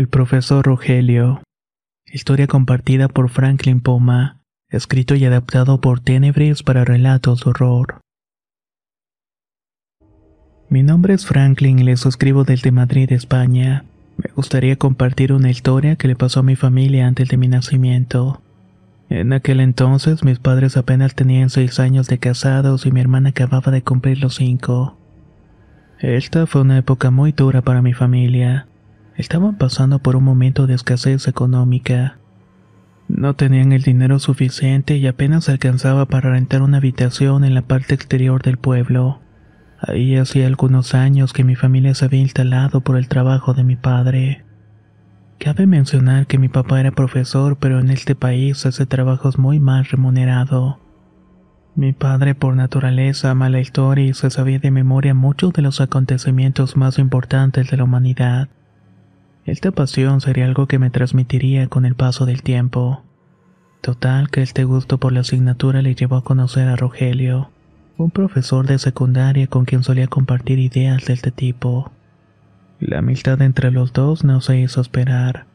El profesor Rogelio. Historia compartida por Franklin Poma. Escrito y adaptado por Tenebris para relatos de horror. Mi nombre es Franklin y les escribo desde Madrid, España. Me gustaría compartir una historia que le pasó a mi familia antes de mi nacimiento. En aquel entonces mis padres apenas tenían seis años de casados y mi hermana acababa de cumplir los cinco. Esta fue una época muy dura para mi familia. Estaban pasando por un momento de escasez económica. No tenían el dinero suficiente y apenas alcanzaba para rentar una habitación en la parte exterior del pueblo. Ahí hacía algunos años que mi familia se había instalado por el trabajo de mi padre. Cabe mencionar que mi papá era profesor, pero en este país ese trabajo es muy mal remunerado. Mi padre por naturaleza ama la historia y se sabía de memoria muchos de los acontecimientos más importantes de la humanidad. Esta pasión sería algo que me transmitiría con el paso del tiempo. Total que este gusto por la asignatura le llevó a conocer a Rogelio, un profesor de secundaria con quien solía compartir ideas de este tipo. La amistad entre los dos no se hizo esperar.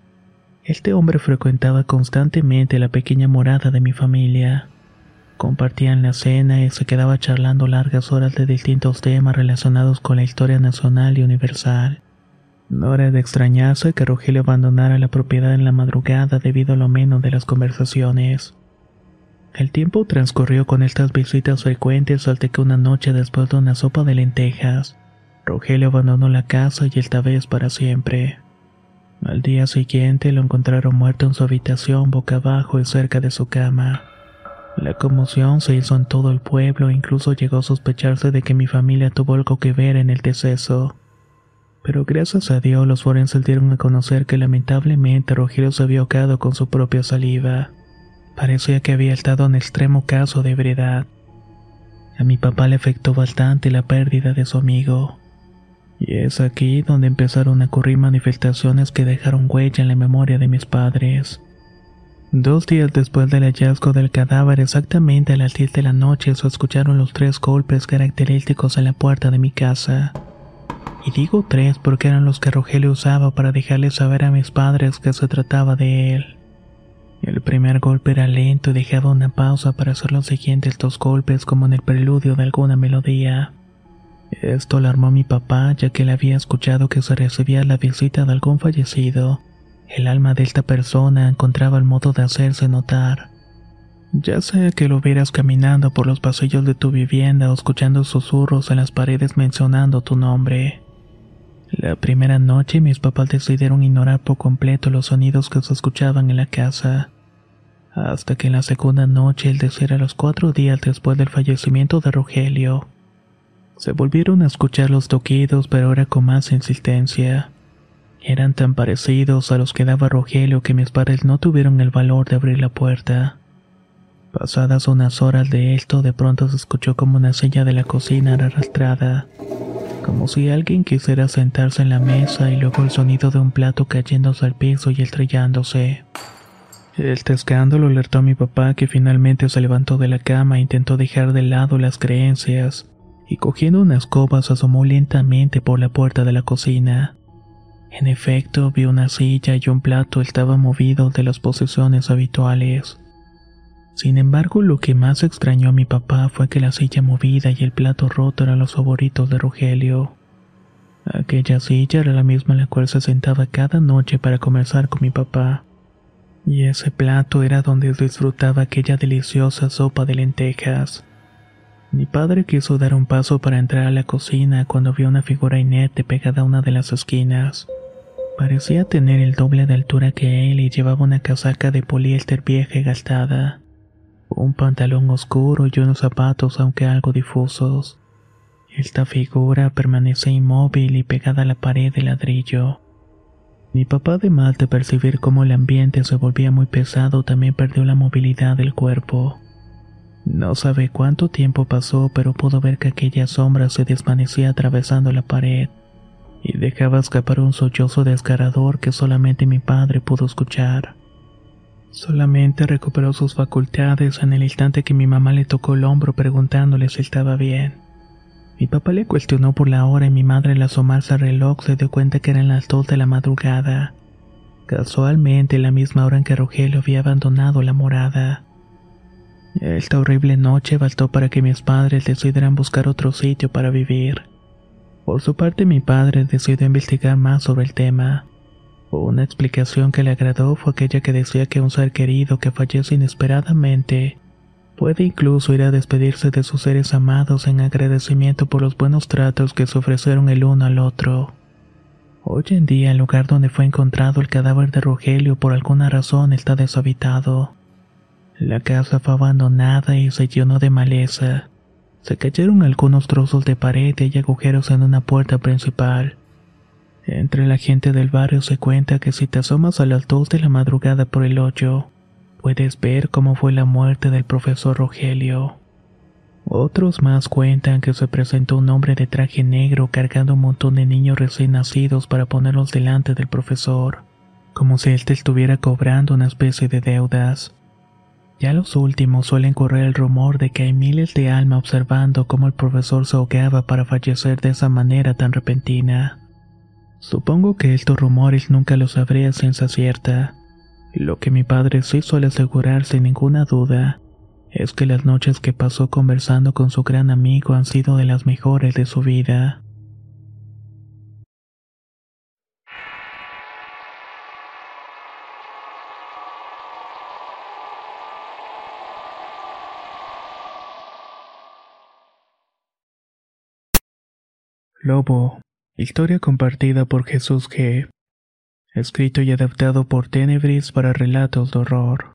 Este hombre frecuentaba constantemente la pequeña morada de mi familia. Compartían la cena y se quedaba charlando largas horas de distintos temas relacionados con la historia nacional y universal. No era de extrañarse que Rogelio abandonara la propiedad en la madrugada debido a lo menos de las conversaciones. El tiempo transcurrió con estas visitas frecuentes hasta que una noche después de una sopa de lentejas, Rogelio abandonó la casa y esta vez para siempre. Al día siguiente lo encontraron muerto en su habitación boca abajo y cerca de su cama. La conmoción se hizo en todo el pueblo e incluso llegó a sospecharse de que mi familia tuvo algo que ver en el deceso pero gracias a Dios los forenses dieron a conocer que lamentablemente Rogelio se había ahogado con su propia saliva. Parecía que había estado en extremo caso de ebriedad. A mi papá le afectó bastante la pérdida de su amigo. Y es aquí donde empezaron a ocurrir manifestaciones que dejaron huella en la memoria de mis padres. Dos días después del hallazgo del cadáver, exactamente a las 10 de la noche, se escucharon los tres golpes característicos en la puerta de mi casa. Y digo tres porque eran los que Rogelio usaba para dejarle saber a mis padres que se trataba de él. El primer golpe era lento y dejaba una pausa para hacer los siguientes dos golpes como en el preludio de alguna melodía. Esto alarmó a mi papá ya que él había escuchado que se recibía la visita de algún fallecido. El alma de esta persona encontraba el modo de hacerse notar. Ya sea que lo vieras caminando por los pasillos de tu vivienda o escuchando susurros en las paredes mencionando tu nombre. La primera noche mis papás decidieron ignorar por completo los sonidos que se escuchaban en la casa. Hasta que en la segunda noche, el decir a los cuatro días después del fallecimiento de Rogelio, se volvieron a escuchar los toquidos, pero ahora con más insistencia. Eran tan parecidos a los que daba Rogelio que mis padres no tuvieron el valor de abrir la puerta. Pasadas unas horas de esto, de pronto se escuchó como una silla de la cocina arrastrada como si alguien quisiera sentarse en la mesa y luego el sonido de un plato cayéndose al piso y estrellándose. Este escándalo alertó a mi papá que finalmente se levantó de la cama e intentó dejar de lado las creencias, y cogiendo una escoba se asomó lentamente por la puerta de la cocina. En efecto, vio una silla y un plato estaban movidos de las posiciones habituales. Sin embargo, lo que más extrañó a mi papá fue que la silla movida y el plato roto eran los favoritos de Rogelio. Aquella silla era la misma en la cual se sentaba cada noche para conversar con mi papá. Y ese plato era donde disfrutaba aquella deliciosa sopa de lentejas. Mi padre quiso dar un paso para entrar a la cocina cuando vio una figura inerte pegada a una de las esquinas. Parecía tener el doble de altura que él y llevaba una casaca de poliéster vieja y gastada, un pantalón oscuro y unos zapatos aunque algo difusos. Esta figura permanecía inmóvil y pegada a la pared de ladrillo. Mi papá, además de percibir cómo el ambiente se volvía muy pesado, también perdió la movilidad del cuerpo. No sabe cuánto tiempo pasó, pero pudo ver que aquella sombra se desvanecía atravesando la pared y dejaba escapar un sollozo desgarrador que solamente mi padre pudo escuchar. Solamente recuperó sus facultades en el instante que mi mamá le tocó el hombro preguntándole si estaba bien. Mi papá le cuestionó por la hora y mi madre al asomarse al reloj se dio cuenta que eran las dos de la madrugada. Casualmente la misma hora en que Rogelio había abandonado la morada. Esta horrible noche bastó para que mis padres decidieran buscar otro sitio para vivir. Por su parte mi padre decidió investigar más sobre el tema. Una explicación que le agradó fue aquella que decía que un ser querido que fallece inesperadamente Puede incluso ir a despedirse de sus seres amados en agradecimiento por los buenos tratos que se ofrecieron el uno al otro. Hoy en día el lugar donde fue encontrado el cadáver de Rogelio por alguna razón está deshabitado. La casa fue abandonada y se llenó de maleza. Se cayeron algunos trozos de pared y agujeros en una puerta principal. Entre la gente del barrio se cuenta que si te asomas a las dos de la madrugada por el hoyo, puedes ver cómo fue la muerte del profesor Rogelio. Otros más cuentan que se presentó un hombre de traje negro cargando un montón de niños recién nacidos para ponerlos delante del profesor, como si él te estuviera cobrando una especie de deudas. Ya los últimos suelen correr el rumor de que hay miles de almas observando cómo el profesor se ahogaba para fallecer de esa manera tan repentina. Supongo que estos rumores nunca los sabré a ciencia cierta, lo que mi padre sí suele asegurar sin ninguna duda es que las noches que pasó conversando con su gran amigo han sido de las mejores de su vida. Lobo, historia compartida por Jesús G escrito y adaptado por Tenebris para relatos de horror.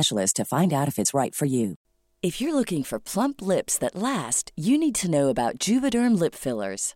to find out if it's right for you. If you're looking for plump lips that last, you need to know about Juvederm lip fillers.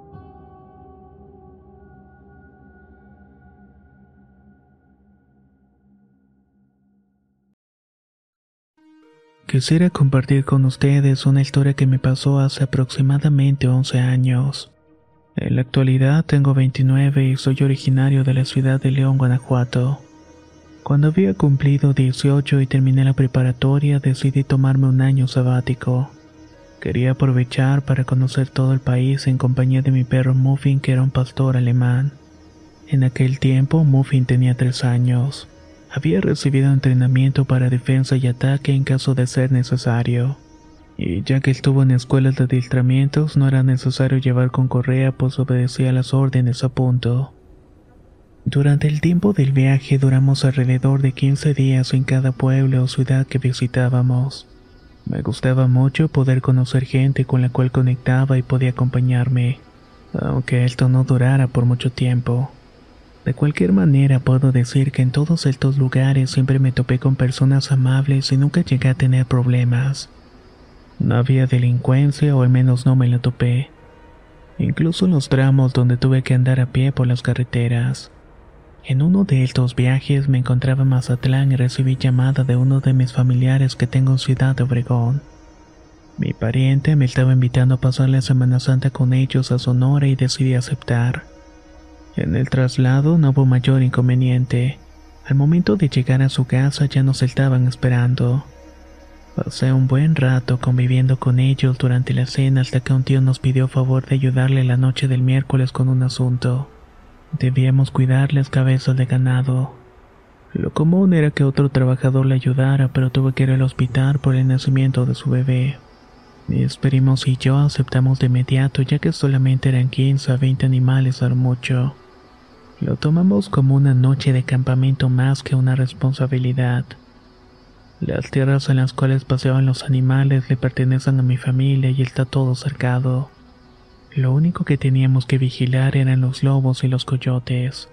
Quisiera compartir con ustedes una historia que me pasó hace aproximadamente 11 años. En la actualidad tengo 29 y soy originario de la ciudad de León, Guanajuato. Cuando había cumplido 18 y terminé la preparatoria, decidí tomarme un año sabático. Quería aprovechar para conocer todo el país en compañía de mi perro Muffin, que era un pastor alemán. En aquel tiempo, Muffin tenía 3 años. Había recibido entrenamiento para defensa y ataque en caso de ser necesario. Y ya que estuvo en escuelas de adiestramientos, no era necesario llevar con correa, pues obedecía las órdenes a punto. Durante el tiempo del viaje duramos alrededor de 15 días en cada pueblo o ciudad que visitábamos. Me gustaba mucho poder conocer gente con la cual conectaba y podía acompañarme, aunque esto no durara por mucho tiempo. De cualquier manera puedo decir que en todos estos lugares siempre me topé con personas amables y nunca llegué a tener problemas. No había delincuencia o al menos no me la topé. Incluso en los tramos donde tuve que andar a pie por las carreteras. En uno de estos viajes me encontraba en Mazatlán y recibí llamada de uno de mis familiares que tengo en Ciudad de Obregón. Mi pariente me estaba invitando a pasar la Semana Santa con ellos a Sonora y decidí aceptar. En el traslado no hubo mayor inconveniente. Al momento de llegar a su casa ya nos estaban esperando. Pasé un buen rato conviviendo con ellos durante la cena hasta que un tío nos pidió favor de ayudarle la noche del miércoles con un asunto. Debíamos cuidar las cabezas de ganado. Lo común era que otro trabajador le ayudara, pero tuve que ir al hospital por el nacimiento de su bebé. Mis y yo aceptamos de inmediato ya que solamente eran 15 a 20 animales al mucho. Lo tomamos como una noche de campamento más que una responsabilidad. Las tierras en las cuales paseaban los animales le pertenecen a mi familia y está todo cercado. Lo único que teníamos que vigilar eran los lobos y los coyotes.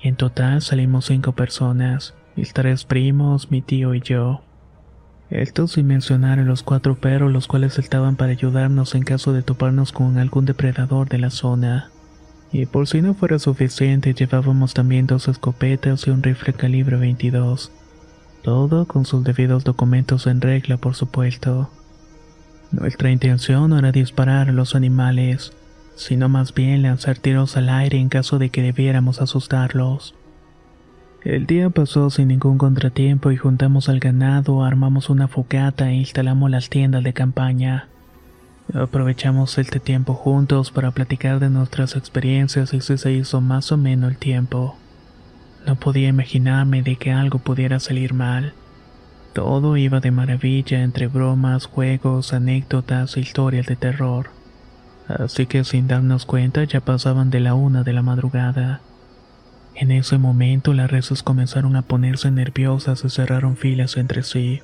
En total salimos cinco personas, mis tres primos, mi tío y yo. Esto sin mencionar a los cuatro perros los cuales estaban para ayudarnos en caso de toparnos con algún depredador de la zona. Y por si no fuera suficiente llevábamos también dos escopetas y un rifle calibre 22. Todo con sus debidos documentos en regla, por supuesto. Nuestra intención no era disparar a los animales, sino más bien lanzar tiros al aire en caso de que debiéramos asustarlos. El día pasó sin ningún contratiempo y juntamos al ganado, armamos una fogata e instalamos las tiendas de campaña. Aprovechamos este tiempo juntos para platicar de nuestras experiencias y se hizo más o menos el tiempo. No podía imaginarme de que algo pudiera salir mal. Todo iba de maravilla entre bromas, juegos, anécdotas e historias de terror. Así que sin darnos cuenta ya pasaban de la una de la madrugada. En ese momento las reses comenzaron a ponerse nerviosas y cerraron filas entre sí,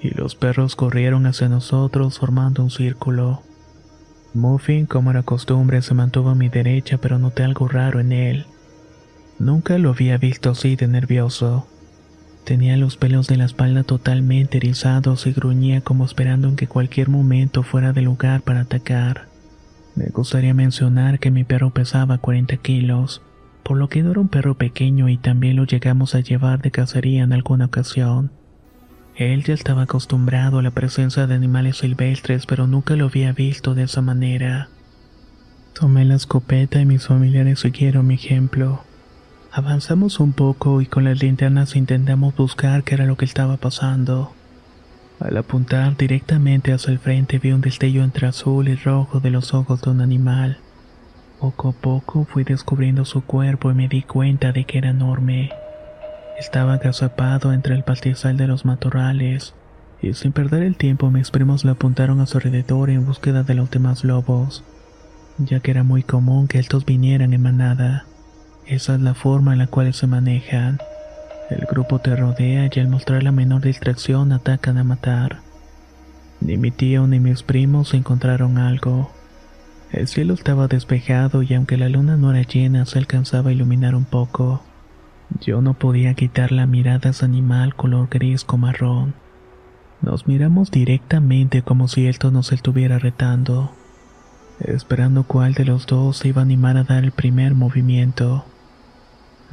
y los perros corrieron hacia nosotros formando un círculo. Muffin, como era costumbre, se mantuvo a mi derecha, pero noté algo raro en él. Nunca lo había visto así de nervioso. Tenía los pelos de la espalda totalmente erizados y gruñía como esperando en que cualquier momento fuera de lugar para atacar. Me gustaría mencionar que mi perro pesaba 40 kilos, por lo que era un perro pequeño y también lo llegamos a llevar de cacería en alguna ocasión. Él ya estaba acostumbrado a la presencia de animales silvestres, pero nunca lo había visto de esa manera. Tomé la escopeta y mis familiares siguieron mi ejemplo. Avanzamos un poco y con las linternas intentamos buscar qué era lo que estaba pasando. Al apuntar directamente hacia el frente vi un destello entre azul y rojo de los ojos de un animal. Poco a poco fui descubriendo su cuerpo y me di cuenta de que era enorme. Estaba agazapado entre el pastizal de los matorrales, y sin perder el tiempo mis primos le apuntaron a su alrededor en búsqueda de los demás lobos, ya que era muy común que estos vinieran en manada. Esa es la forma en la cual se manejan. El grupo te rodea y al mostrar la menor distracción atacan a matar. Ni mi tío ni mis primos encontraron algo. El cielo estaba despejado y aunque la luna no era llena se alcanzaba a iluminar un poco. Yo no podía quitar la mirada a ese animal color gris con marrón. Nos miramos directamente como si esto nos estuviera retando, esperando cuál de los dos se iba a animar a dar el primer movimiento.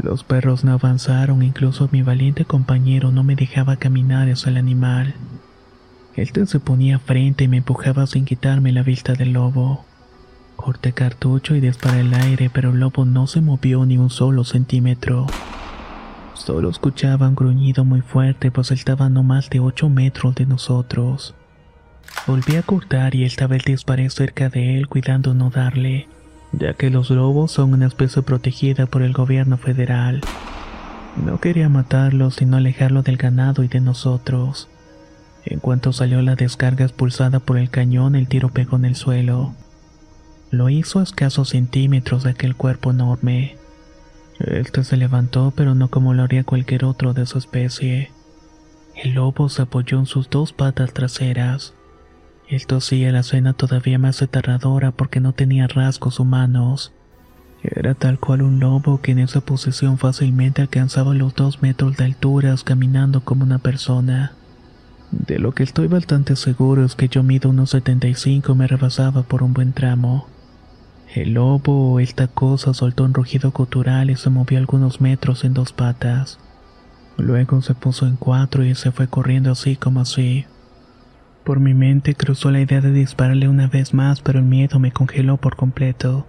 Los perros no avanzaron, incluso mi valiente compañero no me dejaba caminar hacia el animal. Este se ponía frente y me empujaba sin quitarme la vista del lobo. Corté cartucho y disparé el aire, pero el lobo no se movió ni un solo centímetro. Solo escuchaba un gruñido muy fuerte, pues estaba no más de 8 metros de nosotros. Volví a cortar y esta vez disparé cerca de él, cuidando no darle ya que los lobos son una especie protegida por el gobierno federal. No quería matarlo, sino alejarlo del ganado y de nosotros. En cuanto salió la descarga expulsada por el cañón, el tiro pegó en el suelo. Lo hizo a escasos centímetros de aquel cuerpo enorme. Este se levantó, pero no como lo haría cualquier otro de su especie. El lobo se apoyó en sus dos patas traseras. Esto hacía la escena todavía más aterradora porque no tenía rasgos humanos. Era tal cual un lobo que en esa posición fácilmente alcanzaba los dos metros de altura caminando como una persona. De lo que estoy bastante seguro es que yo mido unos 75 y me rebasaba por un buen tramo. El lobo o esta cosa soltó un rugido gutural y se movió algunos metros en dos patas. Luego se puso en cuatro y se fue corriendo así como así. Por mi mente cruzó la idea de dispararle una vez más, pero el miedo me congeló por completo.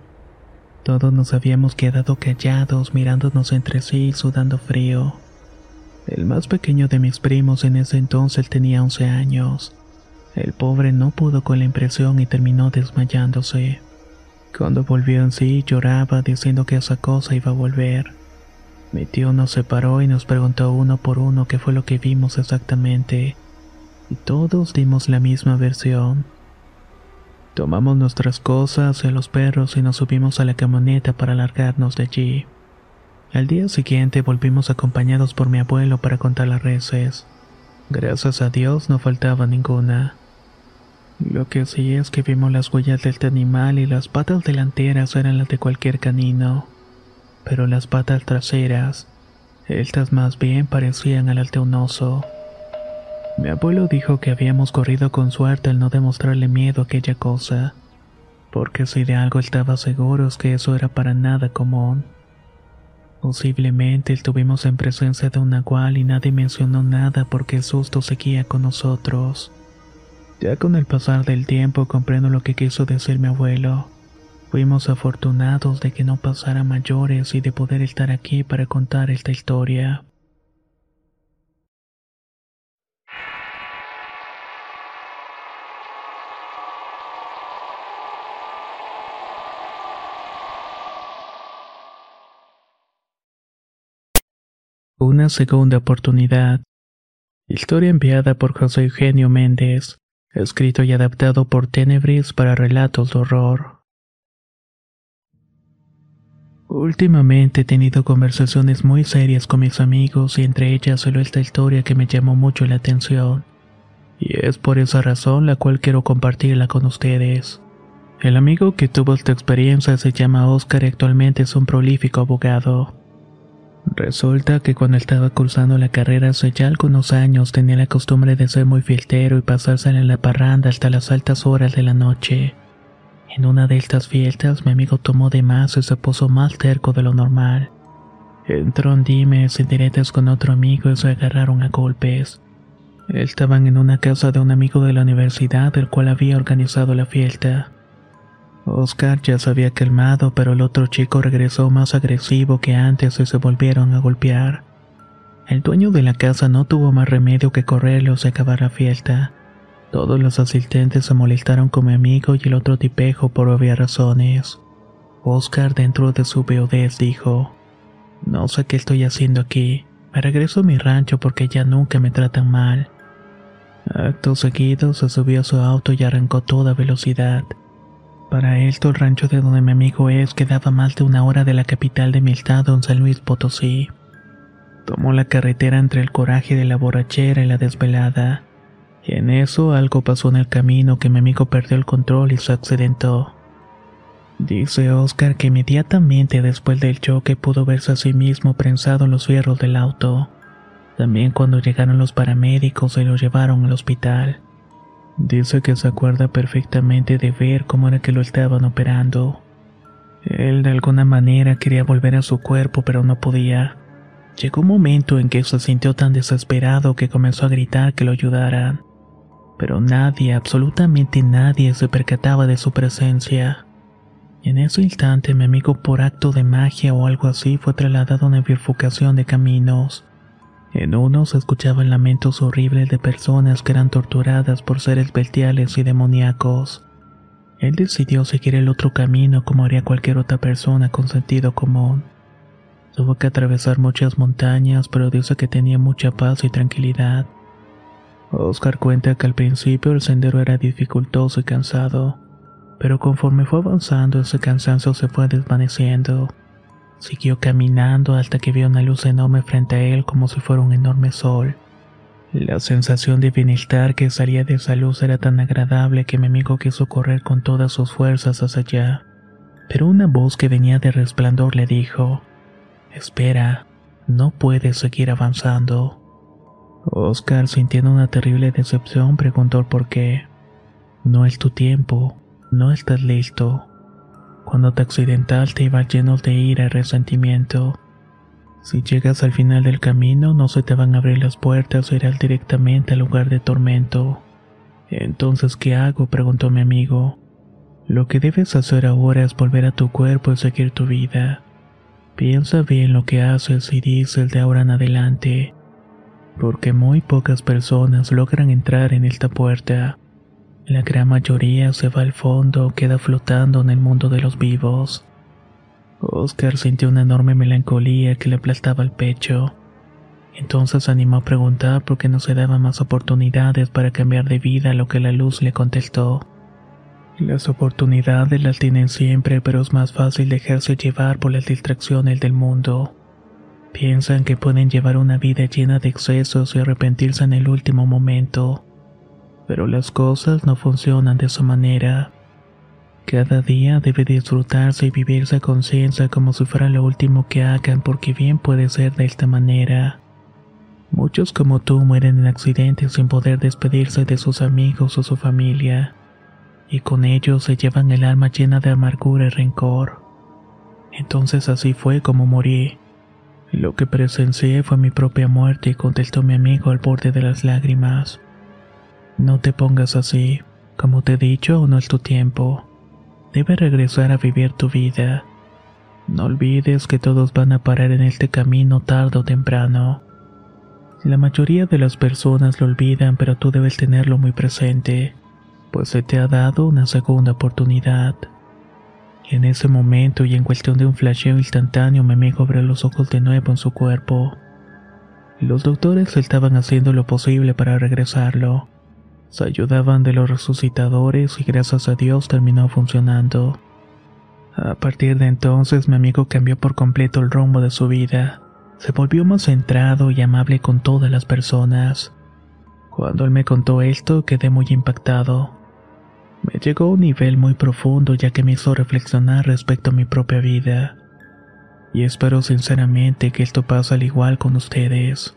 Todos nos habíamos quedado callados, mirándonos entre sí, sudando frío. El más pequeño de mis primos en ese entonces tenía 11 años. El pobre no pudo con la impresión y terminó desmayándose. Cuando volvió en sí lloraba diciendo que esa cosa iba a volver. Mi tío nos separó y nos preguntó uno por uno qué fue lo que vimos exactamente y todos dimos la misma versión. Tomamos nuestras cosas y los perros y nos subimos a la camioneta para largarnos de allí. Al día siguiente volvimos acompañados por mi abuelo para contar las reces. Gracias a Dios no faltaba ninguna. Lo que sí es que vimos las huellas de este animal y las patas delanteras eran las de cualquier canino, pero las patas traseras, estas más bien parecían al de un oso. Mi abuelo dijo que habíamos corrido con suerte al no demostrarle miedo a aquella cosa, porque si de algo estaba seguro es que eso era para nada común. Posiblemente estuvimos en presencia de un nahual y nadie mencionó nada porque el susto seguía con nosotros. Ya con el pasar del tiempo comprendo lo que quiso decir mi abuelo. Fuimos afortunados de que no pasara mayores y de poder estar aquí para contar esta historia. Una segunda oportunidad. Historia enviada por José Eugenio Méndez. Escrito y adaptado por Tenebris para relatos de horror. Últimamente he tenido conversaciones muy serias con mis amigos y entre ellas solo esta historia que me llamó mucho la atención. Y es por esa razón la cual quiero compartirla con ustedes. El amigo que tuvo esta experiencia se llama Oscar y actualmente es un prolífico abogado. Resulta que cuando estaba cursando la carrera hace ya algunos años tenía la costumbre de ser muy filtero y pasarse en la parranda hasta las altas horas de la noche. En una de estas fiestas mi amigo tomó de más y se puso más terco de lo normal. Entró en dimes y diretas con otro amigo y se agarraron a golpes. Estaban en una casa de un amigo de la universidad del cual había organizado la fiesta. Oscar ya se había calmado, pero el otro chico regresó más agresivo que antes y se volvieron a golpear. El dueño de la casa no tuvo más remedio que correrlos y acabar la fiesta. Todos los asistentes se molestaron con mi amigo y el otro tipejo por obvias razones. Oscar, dentro de su beodez, dijo: No sé qué estoy haciendo aquí. Me regreso a mi rancho porque ya nunca me tratan mal. Acto seguido se subió a su auto y arrancó toda velocidad. Para esto, el rancho de donde mi amigo es quedaba más de una hora de la capital de mi estado, en San Luis Potosí. Tomó la carretera entre el coraje de la borrachera y la desvelada. Y en eso algo pasó en el camino que mi amigo perdió el control y se accidentó. Dice Oscar que inmediatamente después del choque pudo verse a sí mismo prensado en los fierros del auto. También cuando llegaron los paramédicos se lo llevaron al hospital. Dice que se acuerda perfectamente de ver cómo era que lo estaban operando. Él de alguna manera quería volver a su cuerpo pero no podía. Llegó un momento en que se sintió tan desesperado que comenzó a gritar que lo ayudaran. Pero nadie, absolutamente nadie se percataba de su presencia. En ese instante mi amigo por acto de magia o algo así fue trasladado a una bifurcación de caminos. En uno se escuchaban lamentos horribles de personas que eran torturadas por seres bestiales y demoníacos. Él decidió seguir el otro camino como haría cualquier otra persona con sentido común. Tuvo que atravesar muchas montañas, pero dice que tenía mucha paz y tranquilidad. Oscar cuenta que al principio el sendero era dificultoso y cansado, pero conforme fue avanzando ese cansancio se fue desvaneciendo. Siguió caminando hasta que vio una luz enorme frente a él como si fuera un enorme sol. La sensación de bienestar que salía de esa luz era tan agradable que mi amigo quiso correr con todas sus fuerzas hacia allá. Pero una voz que venía de resplandor le dijo, Espera, no puedes seguir avanzando. Oscar, sintiendo una terrible decepción, preguntó por qué. No es tu tiempo, no estás listo. Cuando te accidentaste ibas lleno de ira y resentimiento. Si llegas al final del camino no se te van a abrir las puertas o irás directamente al lugar de tormento. Entonces, ¿qué hago? preguntó mi amigo. Lo que debes hacer ahora es volver a tu cuerpo y seguir tu vida. Piensa bien lo que haces y dices de ahora en adelante, porque muy pocas personas logran entrar en esta puerta. La gran mayoría se va al fondo queda flotando en el mundo de los vivos. Oscar sintió una enorme melancolía que le aplastaba el pecho. Entonces animó a preguntar por qué no se daban más oportunidades para cambiar de vida, a lo que la luz le contestó. Las oportunidades las tienen siempre, pero es más fácil dejarse llevar por las distracciones del mundo. Piensan que pueden llevar una vida llena de excesos y arrepentirse en el último momento pero las cosas no funcionan de esa manera. Cada día debe disfrutarse y vivirse a conciencia como si fuera lo último que hagan porque bien puede ser de esta manera. Muchos como tú mueren en accidentes sin poder despedirse de sus amigos o su familia, y con ellos se llevan el alma llena de amargura y rencor. Entonces así fue como morí. Lo que presencié fue mi propia muerte, contestó mi amigo al borde de las lágrimas. No te pongas así. Como te he dicho, no es tu tiempo. Debes regresar a vivir tu vida. No olvides que todos van a parar en este camino tarde o temprano. La mayoría de las personas lo olvidan, pero tú debes tenerlo muy presente, pues se te ha dado una segunda oportunidad. En ese momento y en cuestión de un flasheo instantáneo, mi amigo los ojos de nuevo en su cuerpo. Los doctores estaban haciendo lo posible para regresarlo se ayudaban de los resucitadores y gracias a Dios terminó funcionando. A partir de entonces mi amigo cambió por completo el rumbo de su vida. Se volvió más centrado y amable con todas las personas. Cuando él me contó esto quedé muy impactado. Me llegó a un nivel muy profundo ya que me hizo reflexionar respecto a mi propia vida. Y espero sinceramente que esto pase al igual con ustedes.